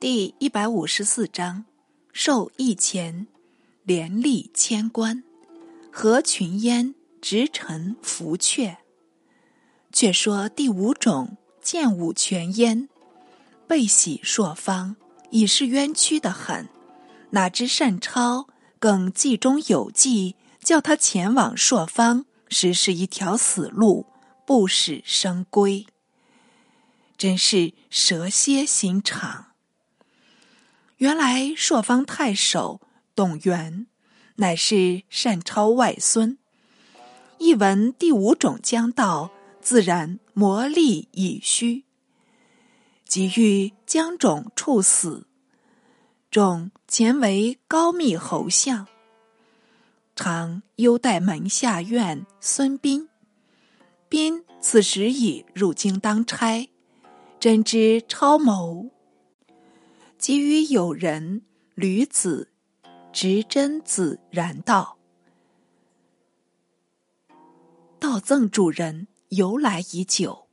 第一百五十四章，受义前，连立千官，合群焉，直臣伏阙。却说第五种剑舞泉焉，被喜朔方，已是冤屈的很。哪知单超更计中有计，叫他前往朔方，实是一条死路，不使生归。真是蛇蝎心肠。原来朔方太守董源，乃是单超外孙。一闻第五种将到，自然魔力已虚，即欲将种处死。种前为高密侯相，常优待门下院孙膑。膑此时已入京当差，真知超谋，即与友人吕子、执真子然道：“道赠主人由来已久，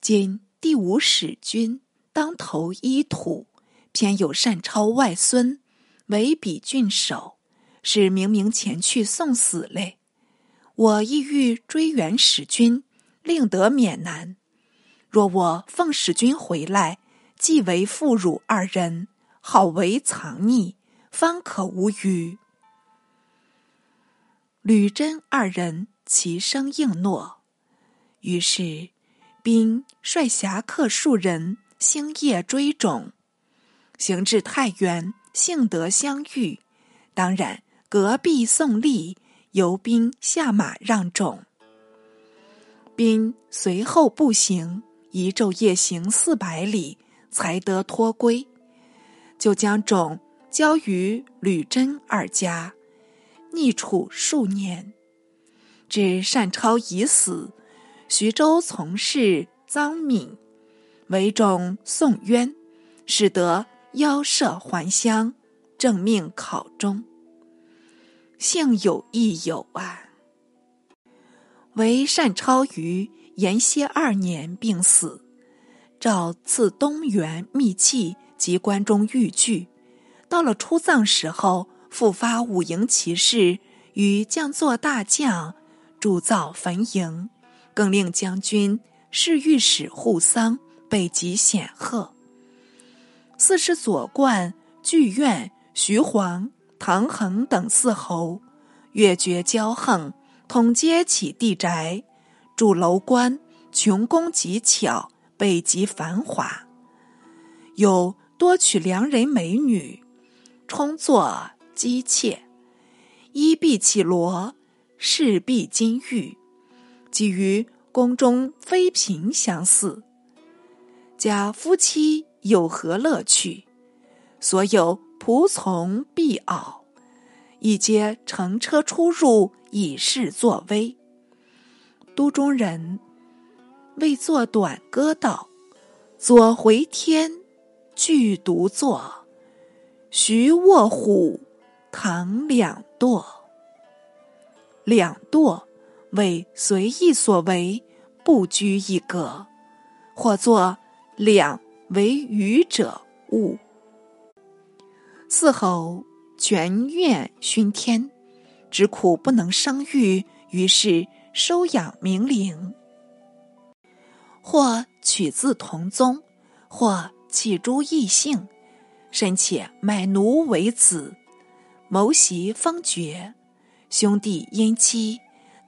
今第五使君当头一土。”偏有善超外孙为比郡守，是明明前去送死嘞。我意欲追援使君，令得免难。若我奉使君回来，既为妇孺二人，好为藏匿，方可无虞。吕真二人齐声应诺。于是，兵率侠客数人，星夜追种。行至太原，幸得相遇。当然，隔壁送礼，由兵下马让种。兵随后步行，一昼夜行四百里，才得脱归。就将种交于吕真二家，匿处数年。至单超已死，徐州从事臧敏为种送冤，使得。邀射还乡，正命考中。幸有益友啊！为单超于延歇二年病死，诏赐东原秘器及关中玉具。到了出葬时候，复发五营骑士与将作大将铸造坟茔，更令将军侍御史护丧备极显赫。四是左冠、剧院、徐晃、唐衡等四侯，越绝骄横，统皆起地宅，筑楼观，穷工极巧，北极繁华。有多娶良人美女，充作姬妾，衣碧绮罗，饰璧金玉，即与宫中妃嫔相似。家夫妻。有何乐趣？所有仆从婢媪，亦皆乘车出入，以示作威。都中人为作短歌道：“左回天，具独坐；徐卧虎，唐两堕。两堕为随意所为，不拘一格，或作两。”为愚者误。四侯全愿熏天，只苦不能生育，于是收养明灵。或取自同宗，或弃诸异姓，甚且买奴为子，谋袭封爵。兄弟因妻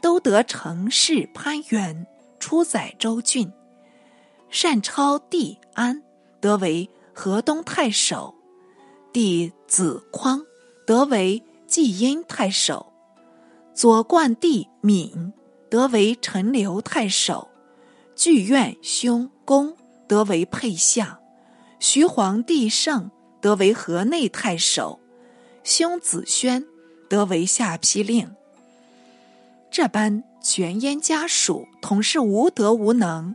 都得成事攀援，出宰州郡。单超弟安。得为河东太守，弟子匡得为济阴太守，左冠弟敏得为陈留太守，剧院兄公得为配相，徐皇帝胜得为河内太守，兄子宣得为下邳令。这般全燕家属，同是无德无能，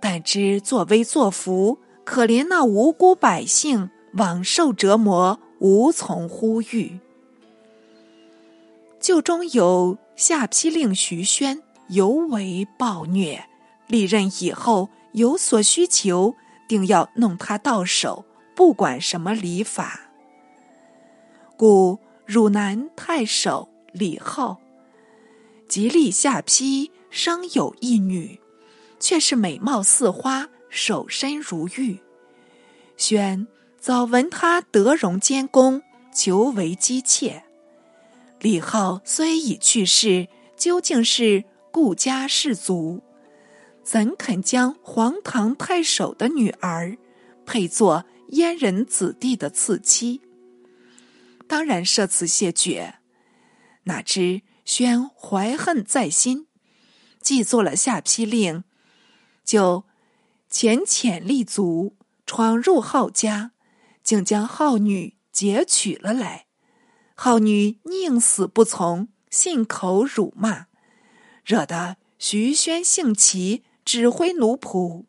但知作威作福。可怜那无辜百姓枉受折磨，无从呼吁。旧中有下邳令徐宣尤为暴虐，历任以后有所需求，定要弄他到手，不管什么礼法。故汝南太守李浩，吉利下邳生有一女，却是美貌似花，守身如玉。宣早闻他德容兼公，求为姬妾。李浩虽已去世，究竟是顾家世族，怎肯将皇唐太守的女儿配作阉人子弟的次妻？当然设此谢绝。哪知宣怀恨在心，既做了下批令，就潜潜立足。闯入浩家，竟将浩女劫取了来。浩女宁死不从，信口辱骂，惹得徐宣性起，指挥奴仆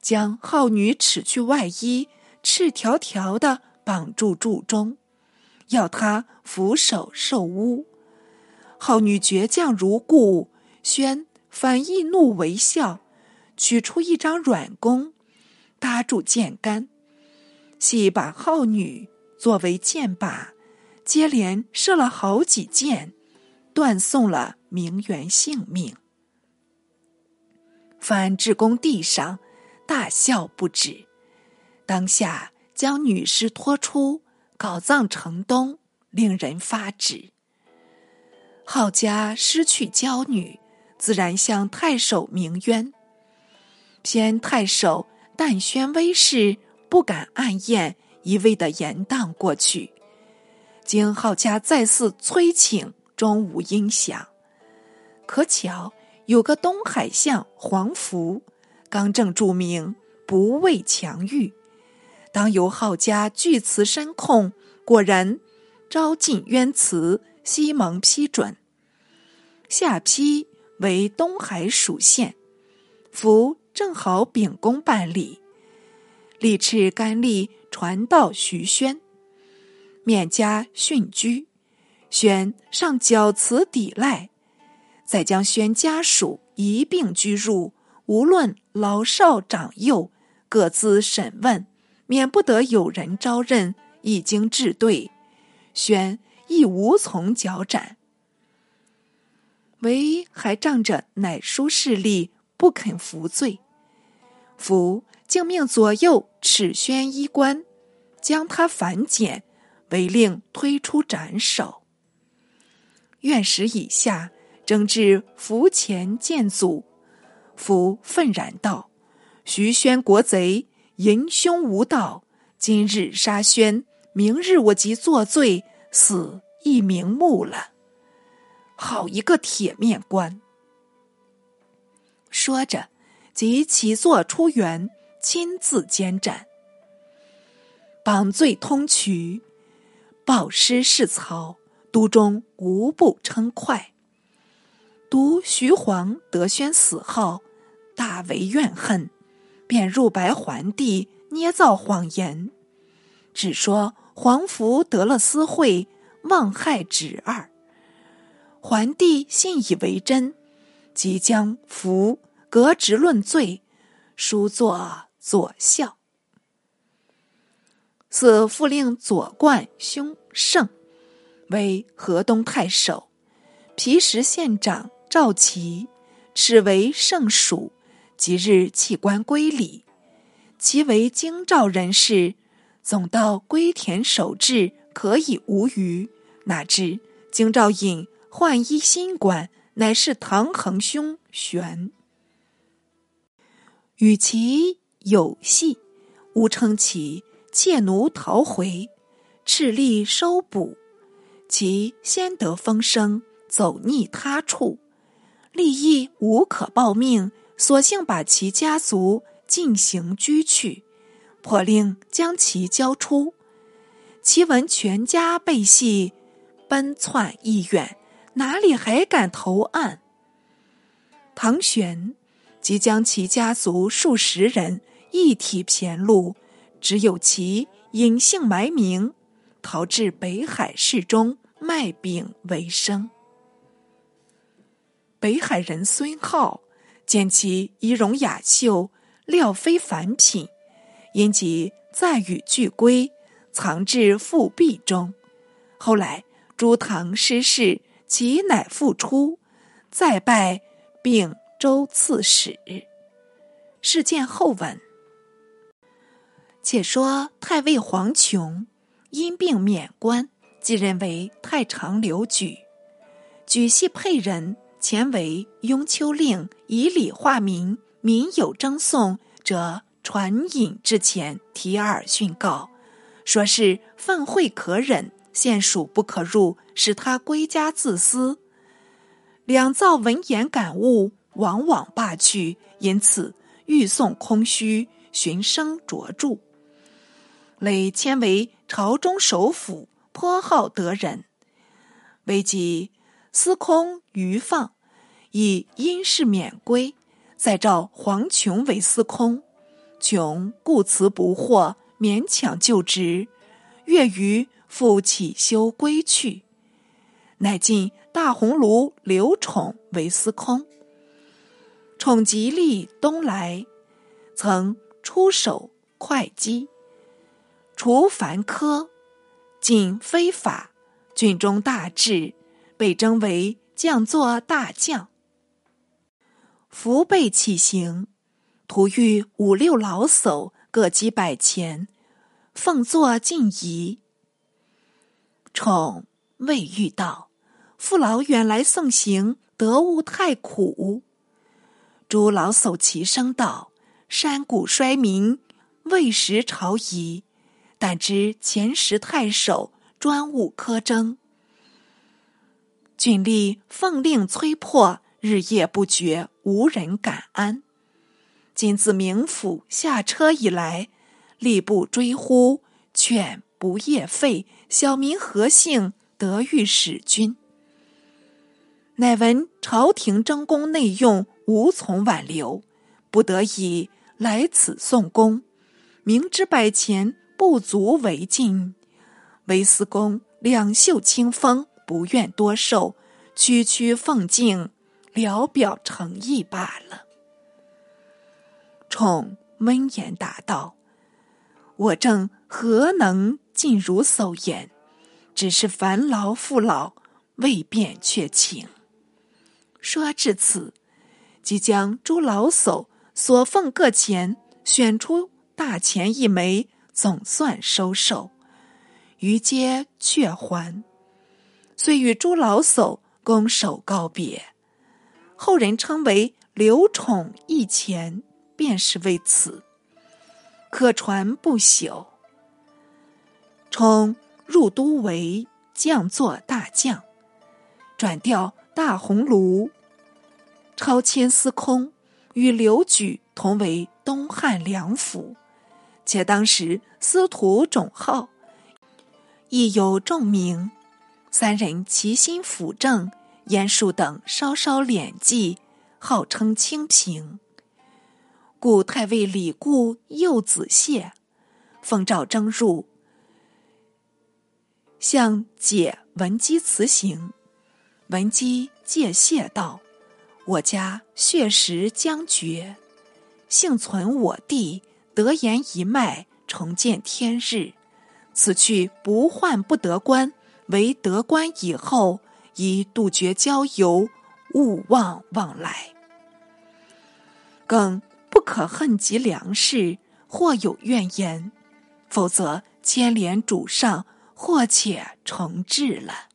将浩女扯去外衣，赤条条的绑住柱中，要他俯首受污。浩女倔强如故，宣反易怒为笑，取出一张软弓。搭住箭杆，系把浩女作为箭靶，接连射了好几箭，断送了名媛性命。范志公地上大笑不止，当下将女尸拖出，搞葬城东，令人发指。郝家失去娇女，自然向太守鸣冤，偏太守。但宣威势不敢暗咽，一味的延宕过去。经浩家再次催请，终无音响。可巧有个东海相黄福，刚正著名，不畏强欲。当由浩家据此申控，果然招进冤词，西蒙批准。下批为东海属县，福。正好秉公办理，力斥甘吏传到徐宣，免加训居。宣上绞辞抵赖，再将宣家属一并拘入，无论老少长幼，各自审问，免不得有人招认，已经治对，宣亦无从脚斩，唯还仗着乃叔势力，不肯服罪。福竟命左右持宣衣冠，将他反剪，违令推出斩首。院使以下争至福前见阻，福愤然道：“徐宣国贼，淫凶无道，今日杀宣，明日我即作罪，死亦瞑目了。好一个铁面官！”说着。即起坐出园，亲自监斩，绑罪通衢，报师示曹，都中无不称快。独徐晃得宣死后，大为怨恨，便入白桓帝，捏造谎言，只说皇福得了私会，妄害侄儿。桓帝信以为真，即将福。革职论罪，书作左校。此复令左冠兄胜为河东太守，皮石县长赵齐斥为圣属，即日弃官归里。其为京兆人士，总到归田守制，可以无虞。哪知京兆尹换衣新官，乃是唐衡兄玄。与其有隙，吾称其窃奴逃回，赤力收捕。其先得风声，走匿他处，利益无可报命，索性把其家族进行拘去，破令将其交出。其闻全家被系，奔窜意远，哪里还敢投案？唐玄。即将其家族数十人一体骈戮，只有其隐姓埋名，逃至北海市中卖饼为生。北海人孙浩见其仪容雅秀，料非凡品，因即再与俱归，藏至腹壁中。后来朱唐失势，其乃复出，再拜并州刺史。事件后文。且说太尉黄琼因病免官，继任为太常留举。举系沛人前为雍丘令，以礼化民。民有争讼者，传引至前，提耳训告，说是愤秽可忍，县属不可入，使他归家自私。两造闻言感悟，往往罢去，因此欲送空虚，寻声卓著。累迁为朝中首辅，颇好得人。为及司空余放，以因事免归。再召黄琼为司空，琼故辞不获，勉强就职。月余复起修归去，乃进大鸿胪刘宠为司空。宠吉利东来，曾出手会稽，除凡科，仅非法，郡中大治，被征为将作大将。伏备起行，途遇五六老叟，各几百钱，奉作进仪。宠未遇道，父老远来送行，得物太苦。诸老叟齐声道：“山谷衰民，未时朝仪。但知前时太守专务苛征，郡吏奉令催迫。”日夜不绝，无人敢安。今自明府下车以来，吏部追呼，劝不夜废。小民何幸得遇使君？乃闻朝廷征功内用，无从挽留，不得已来此送功。明知百钱不足为进，唯司公两袖清风，不愿多受，区区奉敬。聊表诚意罢了。宠温言答道：“我正何能尽如所言？只是烦劳父老，未便却请。”说至此，即将诸老叟所奉各钱选出大钱一枚，总算收受，余皆却还。遂与诸老叟拱手告别。后人称为刘宠一钱，便是为此，可传不朽。宠入都为将作大将，转调大鸿胪，超迁司空，与刘举同为东汉梁府，且当时司徒种浩亦有重名，三人齐心辅政。燕树等稍稍敛迹，号称清平。故太尉李固幼子谢，奉诏征入，向解文姬辞行。文姬借谢道：“我家血食将绝，幸存我弟，得言一脉，重见天日。此去不患不得官，为得官以后。”以杜绝交游，勿忘往来。更不可恨及良事，或有怨言，否则牵连主上，或且重治了。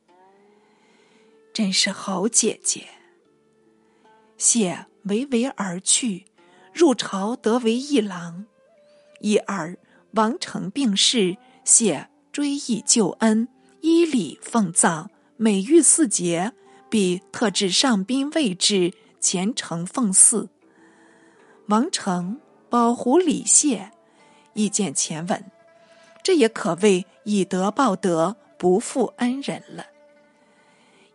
真是好姐姐。谢唯唯而去，入朝得为一郎。一儿王成病逝，谢追忆旧恩，依礼奉葬。每遇四节，必特制上宾位置，虔诚奉祀。王成、保护李谢，意见前文，这也可谓以德报德，不负恩人了。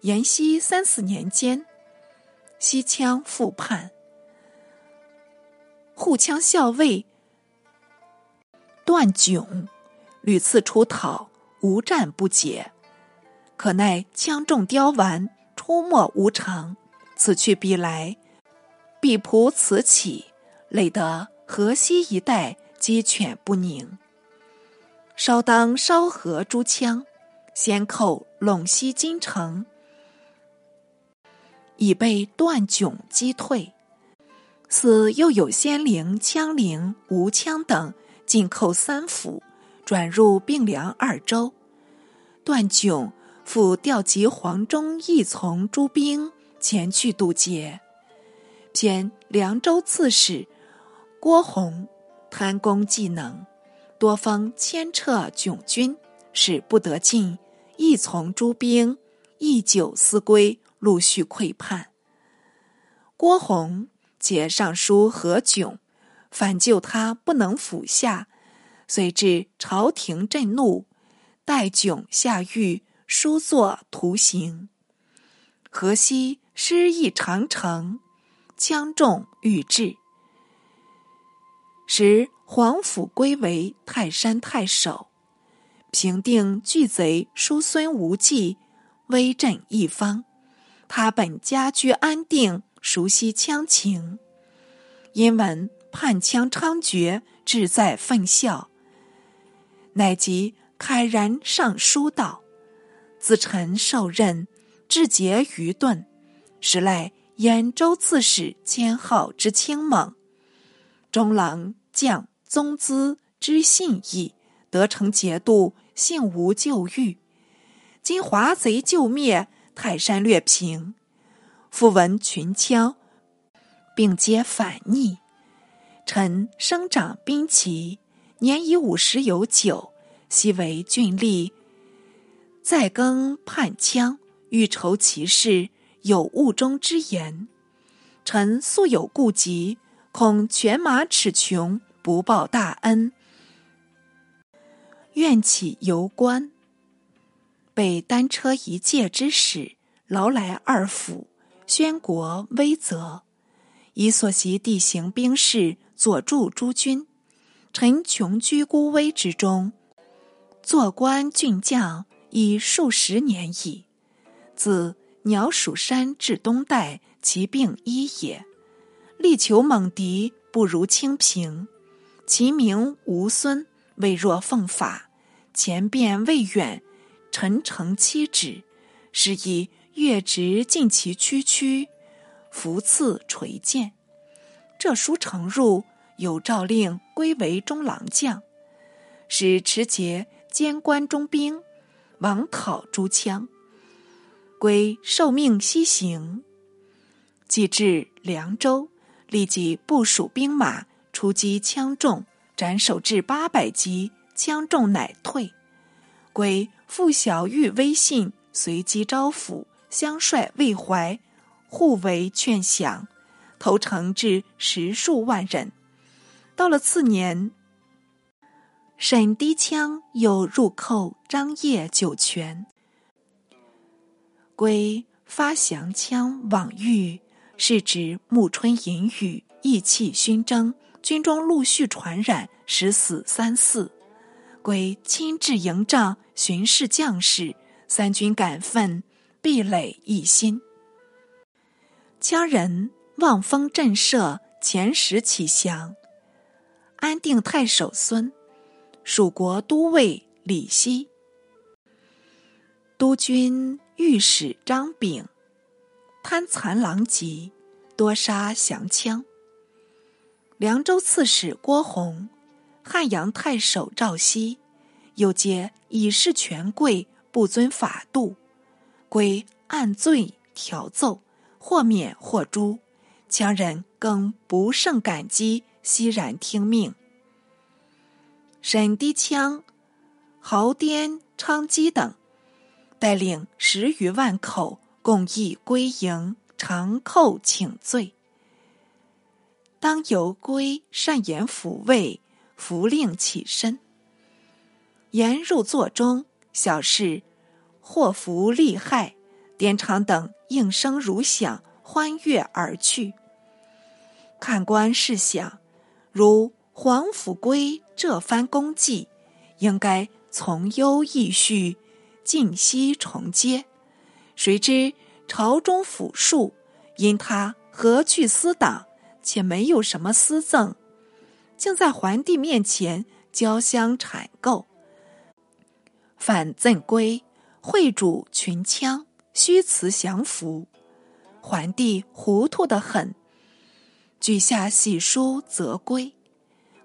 延熙三四年间，西羌复叛，护羌校尉段炯屡次出讨，无战不解。可奈枪中刁顽，出没无常，此去彼来，必仆此起，累得河西一带鸡犬不宁。稍当烧河诸羌，先寇陇西京城，已被段迥击退。似又有仙灵、羌灵、吴羌等进寇三府，转入并梁二州。段迥复调集黄忠一从诸兵前去渡劫。偏凉州刺史郭弘贪功技能，多方牵撤迥军，使不得进。一从诸兵一久思归，陆续溃叛。郭洪。皆上书何炅，反救他不能服下，遂至朝廷震怒，待炅下狱，书作徒刑。河西失意长城，羌众欲至，使黄甫归为泰山太守，平定巨贼叔孙无忌，威震一方。他本家居安定。熟悉羌情，因闻叛羌猖獗，志在奋效，乃即慨然上书道：“自臣受任，至节愚钝，实赖兖州刺史兼号之轻猛，中郎将宗资之信义，得成节度，幸无旧狱。今华贼救灭，泰山略平。”复闻群羌，并皆反逆。臣生长兵旗，年已五十有九，昔为郡吏，在更叛羌，欲筹其事，有误中之言。臣素有顾疾，恐犬马齿穷，不报大恩，愿起游官。被单车一介之使，劳来二府。宣国威泽，以所习地形兵势，佐助诸军。臣穷居孤危之中，做官郡将已数十年矣。自鸟鼠山至东代，其病一也。力求猛敌，不如清平。其名吴孙，未若奉法，前便未远，臣诚妻旨，是以。月直尽其区区，福赐垂剑。这书呈入，有诏令归为中郎将，使持节监关中兵，王讨诸羌。归受命西行，既至凉州，立即部署兵马出击羌众，斩首至八百级，羌众乃退。归复小玉威信，随机招抚。相率魏怀，互为劝降，投诚至十数万人。到了次年，沈低羌又入寇张掖酒泉，归发降羌往遇，是指暮春淫雨，意气熏蒸，军中陆续传染，十死三四。归亲至营帐巡视将士，三军感愤。壁垒一心，羌人望风震慑，遣使起降。安定太守孙，蜀国都尉李希，督军御史张炳，贪残狼藉，多杀降羌。凉州刺史郭弘，汉阳太守赵熙，又皆以示权贵，不遵法度。归按罪调奏，或免或诛，羌人更不胜感激，欣然听命。沈低羌、豪颠、昌基等带领十余万口，共议归营，长叩请罪。当由归善言抚慰，符令起身，言入座中，小事。祸福利害，颠长等应声如响，欢悦而去。看官试想，如黄甫归这番功绩，应该从优义恤，尽息重接。谁知朝中府庶因他何去私党，且没有什么私赠，竟在桓帝面前交相谄购。反赠归，会主群枪，虚辞降服。桓帝糊涂的很，举下喜书则归。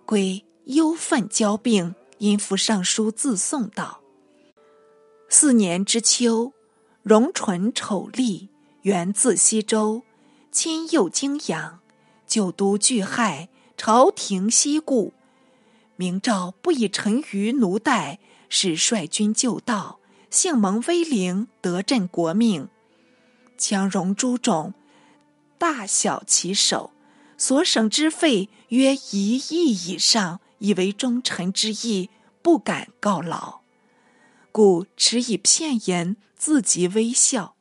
归忧愤交病，因父上书自送道：四年之秋，荣纯丑历，源自西周，亲右京阳，旧都惧害，朝廷西顾。明诏不以臣于奴待，使率军就道，幸蒙威灵，得镇国命。羌戎诸种，大小其首，所省之费约一亿以上，以为忠臣之意，不敢告老，故持以片言自极微笑。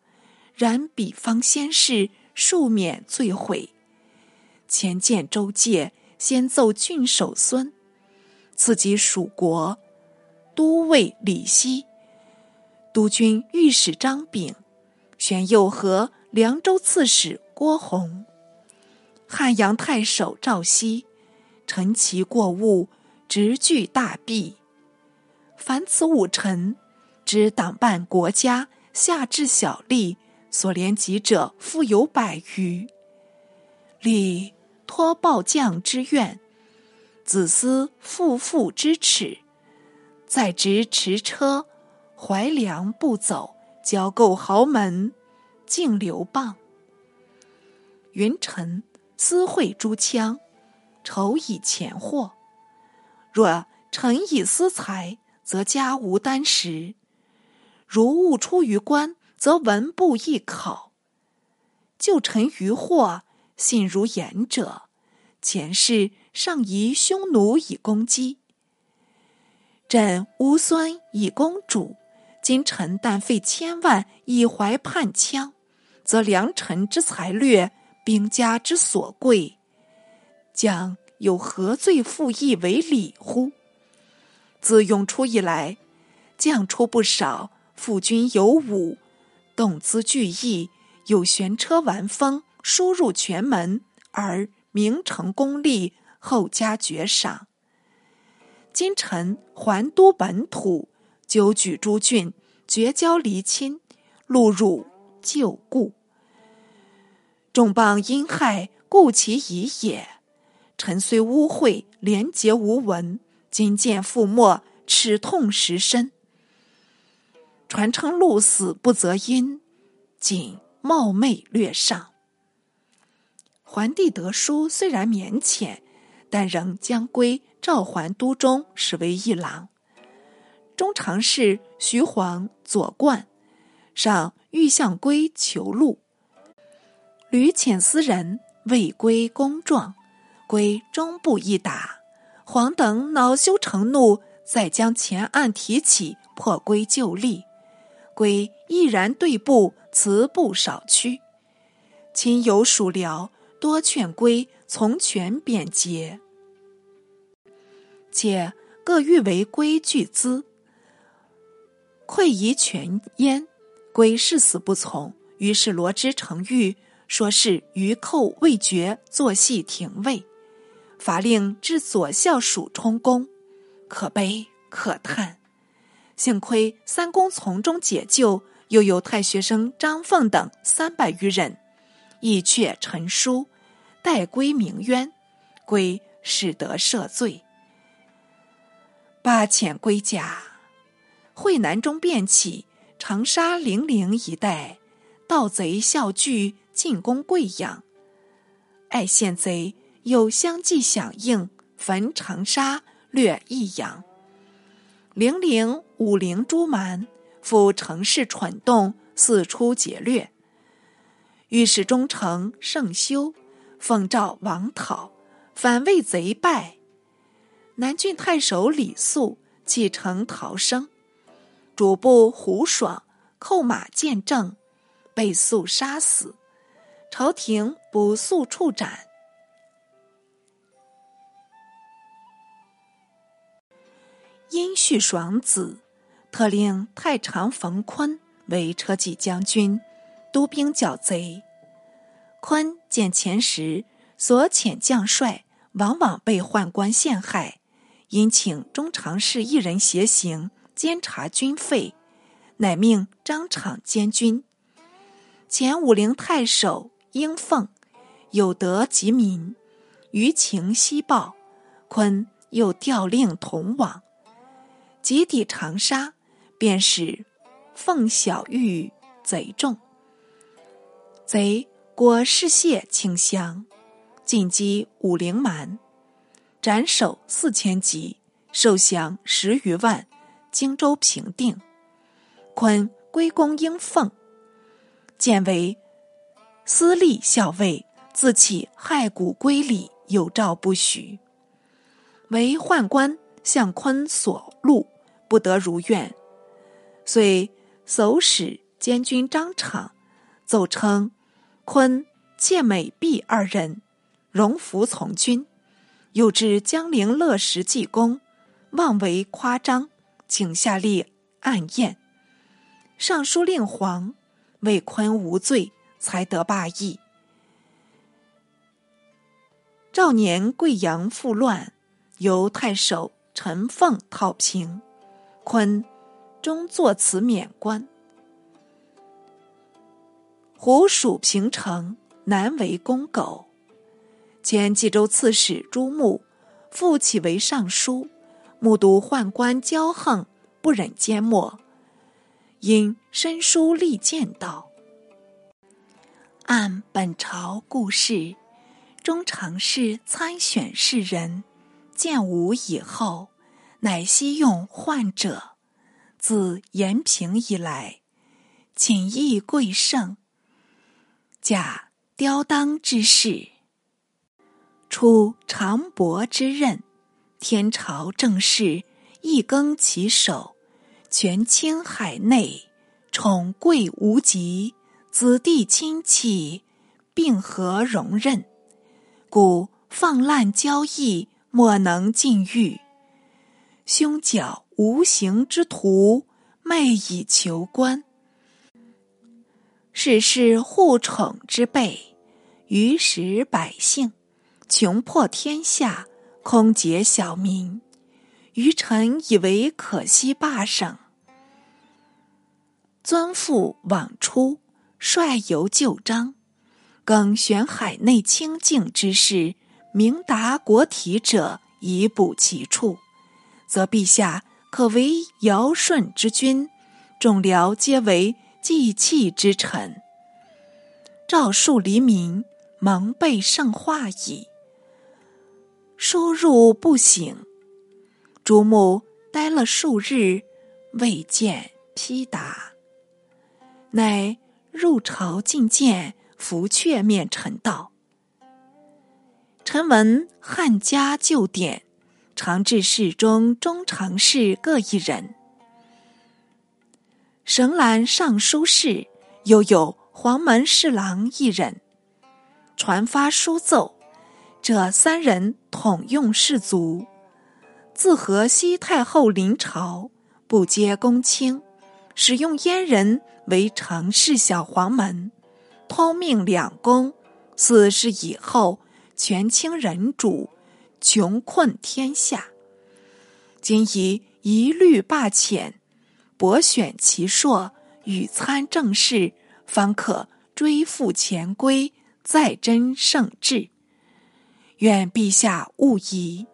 然彼方先世，庶免罪悔。前见周介，先奏郡守孙，次及蜀国都尉李希，督军御史张炳。玄右和凉州刺史郭弘，汉阳太守赵熙，陈其过误，直据大弊。凡此五臣，知党办国家，下至小吏，所连及者，复有百余。李托暴将之怨，子思负父之耻，在职持车，怀粮不走。交购豪门，敬流棒。云臣私会诸羌，仇以钱货。若臣以私财，则家无单食；如误出于官，则文不易考。就臣于祸，信如言者，前世尚疑匈奴以攻击，朕乌孙以公主。今臣但费千万以怀叛羌，则良臣之才略，兵家之所贵，将有何罪负义为礼乎？自永初以来，将出不少，副军有武，动资聚义，有悬车玩风，输入全门，而名成功立，后加爵赏。今臣还都本土。纠举诸郡，绝交离亲，戮辱旧故。众邦因害，故其已也。臣虽污秽，廉洁无闻，今见覆没，齿痛实深。传称鹿死不择因，仅冒昧略上。桓帝得书虽然勉浅，但仍将归召还都中，使为一郎。中常侍徐晃、左冠上欲向归求禄，屡遣私人未归公状，归终不一答。黄等恼羞成怒，再将前案提起，破归就立。归毅然对簿，辞不少屈。亲友属僚多劝归从权贬节，且各欲为归巨资。愧疑全焉，归誓死不从。于是罗织成狱，说是余寇未决，作戏廷尉。法令至左校署充公，可悲可叹。幸亏三公从中解救，又有太学生张凤等三百余人，亦却陈书，待归鸣冤，归使得赦罪。八遣归家。会南中变起，长沙、零陵一带，盗贼笑聚，进攻贵阳。爱县贼又相继响应，焚长沙，掠益阳。零陵、武陵诸蛮，复城市蠢动，四出劫掠。御史中丞盛修奉诏王讨，反魏贼败。南郡太守李肃弃城逃生。主簿胡爽扣马见证，被肃杀死。朝廷不速处斩。殷续爽子，特令太常冯坤为车骑将军，督兵剿贼。坤见前时所遣将帅往往被宦官陷害，因请中常侍一人携行监察军费，乃命张敞监军。前武陵太守应凤有德及民，余情悉报，昆又调令同往，及抵长沙，便使凤小玉贼众，贼果失谢请降。进击武陵蛮，斩首四千级，受降十余万，荆州平定。昆归功应凤，见为司隶校尉，自起害古归里，有诏不许。为宦官向坤所录，不得如愿，遂搜使监军张敞，奏称坤妾美婢二人。荣服从军，又至江陵乐石济公，妄为夸张，请下令暗验。尚书令黄为坤无罪，才得罢役。赵年贵阳复乱，由太守陈凤讨平，坤终作此免官。胡属平城，难为公狗。前冀州刺史朱穆，复起为尚书，目睹宦官骄横，不忍缄默，因申书力谏道：“按本朝故事，中常侍参选士人，建武以后，乃西用宦者。自延平以来，寝邑贵盛，假刁当之事。”出长伯之任，天朝政事一更其手，权倾海内，宠贵无极，子弟亲戚并何容忍？故放滥交易，莫能禁欲。凶狡无形之徒，昧以求官，世事护宠之辈，于时百姓。穷破天下，空结小民，愚臣以为可惜罢省。尊父往出，率游旧章，更选海内清净之士，明达国体者，以补其处，则陛下可为尧舜之君，众僚皆为祭器之臣。诏述黎民，蒙被圣化矣。输入不醒，朱穆待了数日，未见批答，乃入朝觐见，伏阙面陈道：“臣闻汉家旧典，常治侍中、中常侍各一人，省览尚书事，又有黄门侍郎一人，传发书奏。”这三人统用士卒，自和西太后临朝，不接公卿，使用阉人为常侍小黄门，通命两宫。四是以后权倾人主，穷困天下。今宜一律罢遣，博选其硕，与参政事，方可追复前规，再真圣治。愿陛下勿疑。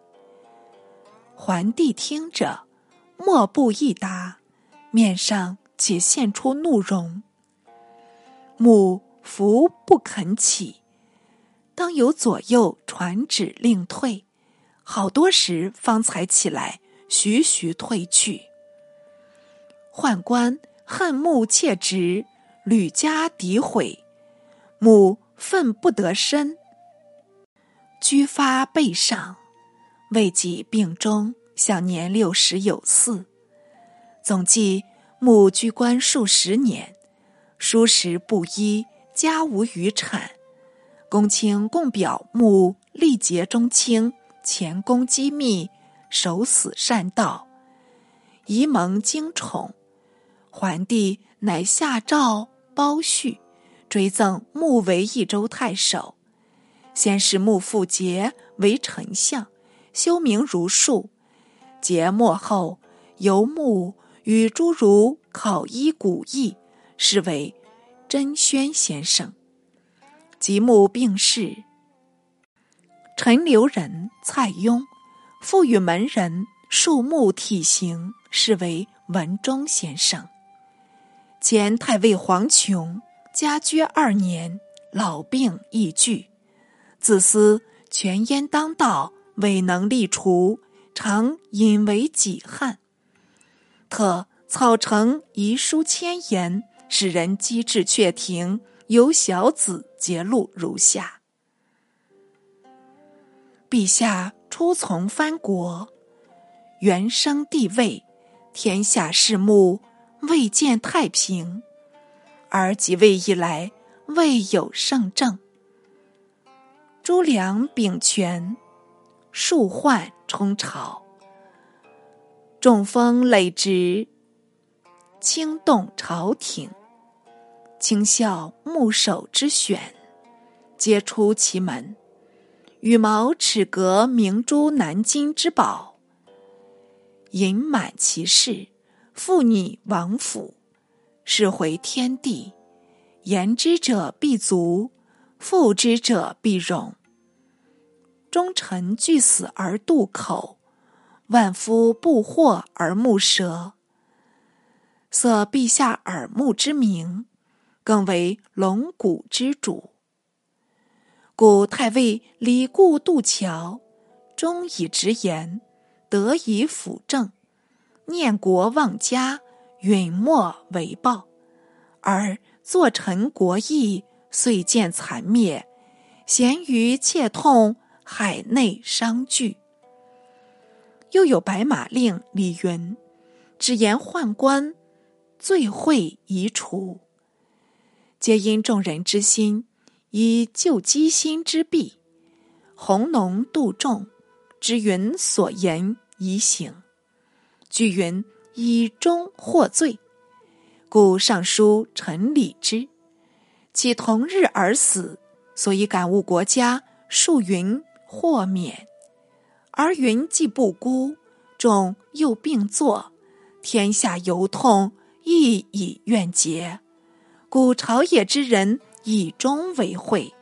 桓帝听着，莫不一答，面上且现出怒容。母伏不肯起，当有左右传旨令退，好多时方才起来，徐徐退去。宦官恨穆切直，屡加诋毁，母愤不得身。居发背上，未及病终，享年六十有四。总计穆居官数十年，书食不一，家无余产。公卿共表穆力竭忠清，前功机密，守死善道，宜蒙惊宠。桓帝乃下诏褒叙，追赠穆为益州太守。先是穆复节为丞相，修明如数。节末后，由穆与诸儒考依古义，是为真宣先生。即穆病逝，陈留人蔡邕复与门人树木体型，是为文忠先生。前太尉黄琼家居二年，老病易剧，自思权焉当道，未能立除，常引为己憾。特草成遗书千言，使人机智却停，由小子节录如下：陛下初从藩国，原生帝位，天下事目。未见太平，而即位以来未有圣政。朱良秉权，庶宦充朝，众风累直，轻动朝廷。轻笑牧首之选，皆出其门。羽毛尺革明珠南京之宝，隐满其室；妇女王府，是回天地。言之者必足，负之者必容。忠臣惧死而渡口，万夫不惑而目蛇。色陛下耳目之名，更为龙骨之主。故太尉李固渡桥，忠以直言，德以辅政。念国忘家，允莫为报；而作臣国义，遂见残灭。咸于切痛，海内伤惧。又有白马令李云，只言宦官罪讳宜除，皆因众人之心，以救积心之弊。弘农度众，知云所言宜行。据云以忠获罪，故尚书陈礼之，其同日而死，所以感悟国家，数云豁免。而云既不孤，众又并作，天下犹痛，亦以怨结，故朝野之人以忠为惠。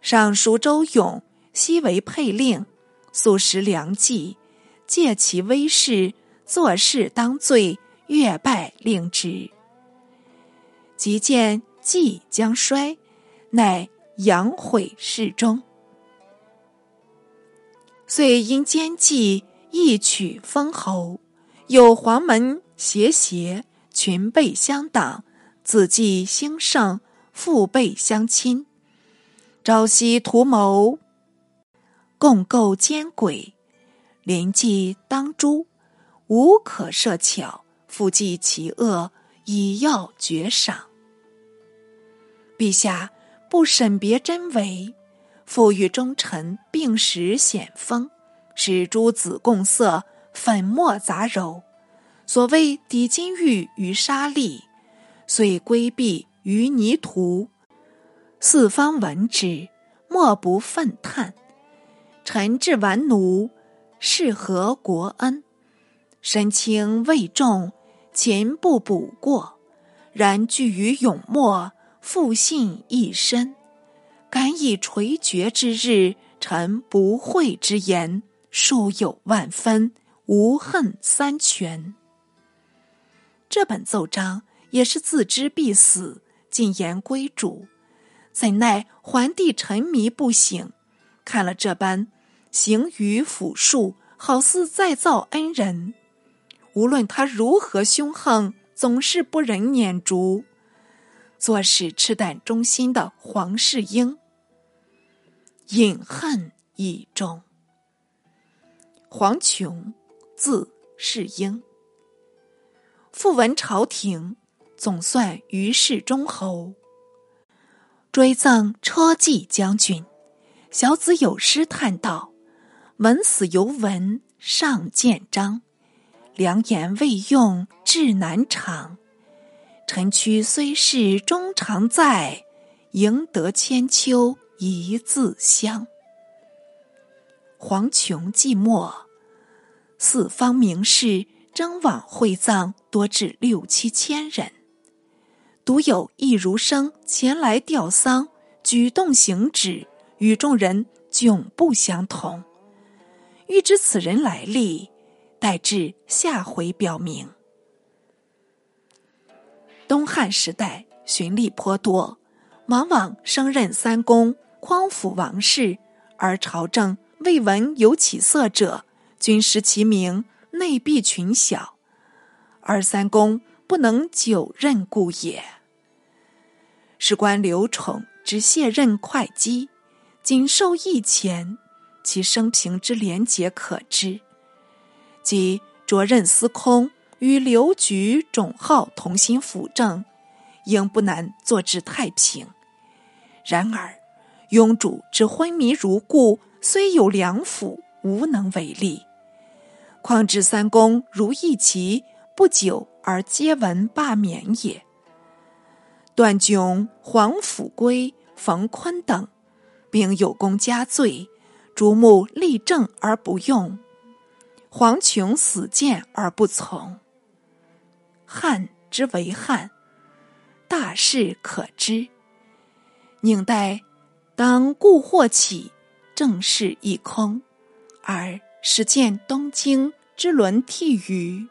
尚书周永昔为配令，素食良计，借其威势。坐事当罪，越拜令之。即见计将衰，乃扬毁事中。遂因奸计，一取封侯。有黄门邪邪，群辈相挡，子继兴盛，父辈相亲，朝夕图谋，共构奸诡，临计当诛。无可设巧，复计其恶，以要绝赏。陛下不审别真伪，复与忠臣并时显风，使诸子共色，粉末杂糅，所谓抵金玉于沙砾，遂归避于泥土。四方闻之，莫不愤叹。臣至顽奴，是何国恩？身轻位重，勤不补过；然惧于永没，复信一身。敢以垂绝之日，臣不讳之言，数有万分，无恨三全。这本奏章也是自知必死，进言归主，怎奈桓帝沉迷不醒，看了这般行于抚述，好似再造恩人。无论他如何凶横，总是不忍撵逐。做事赤胆忠心的黄世英，隐恨以终。黄琼，字世英。复闻朝廷总算于世忠侯，追赠车骑将军。小子有诗叹道：“闻死犹闻上见章。”良言未用志难长，臣躯虽是终常在，赢得千秋一字香。黄琼寂寞，四方名士争往会葬，多至六七千人。独有易如生前来吊丧，举动行止与众人迥不相同。欲知此人来历，待至下回表明。东汉时代，巡吏颇多，往往升任三公、匡辅王室，而朝政。未闻有起色者，均失其名，内闭群小，而三公不能久任故也。史官刘宠之卸任会稽，仅受一钱，其生平之廉洁可知。即着任司空，与刘局、种浩同心辅政，应不难坐治太平。然而，雍主之昏迷如故。虽有良辅，无能为力。况至三公如义齐，不久而皆闻罢免也。段炯、黄甫圭、冯坤等，并有功加罪，逐目立正而不用，黄琼死谏而不从。汉之为汉，大事可知。宁代当故祸起。正事一空，而始见东京之轮替于。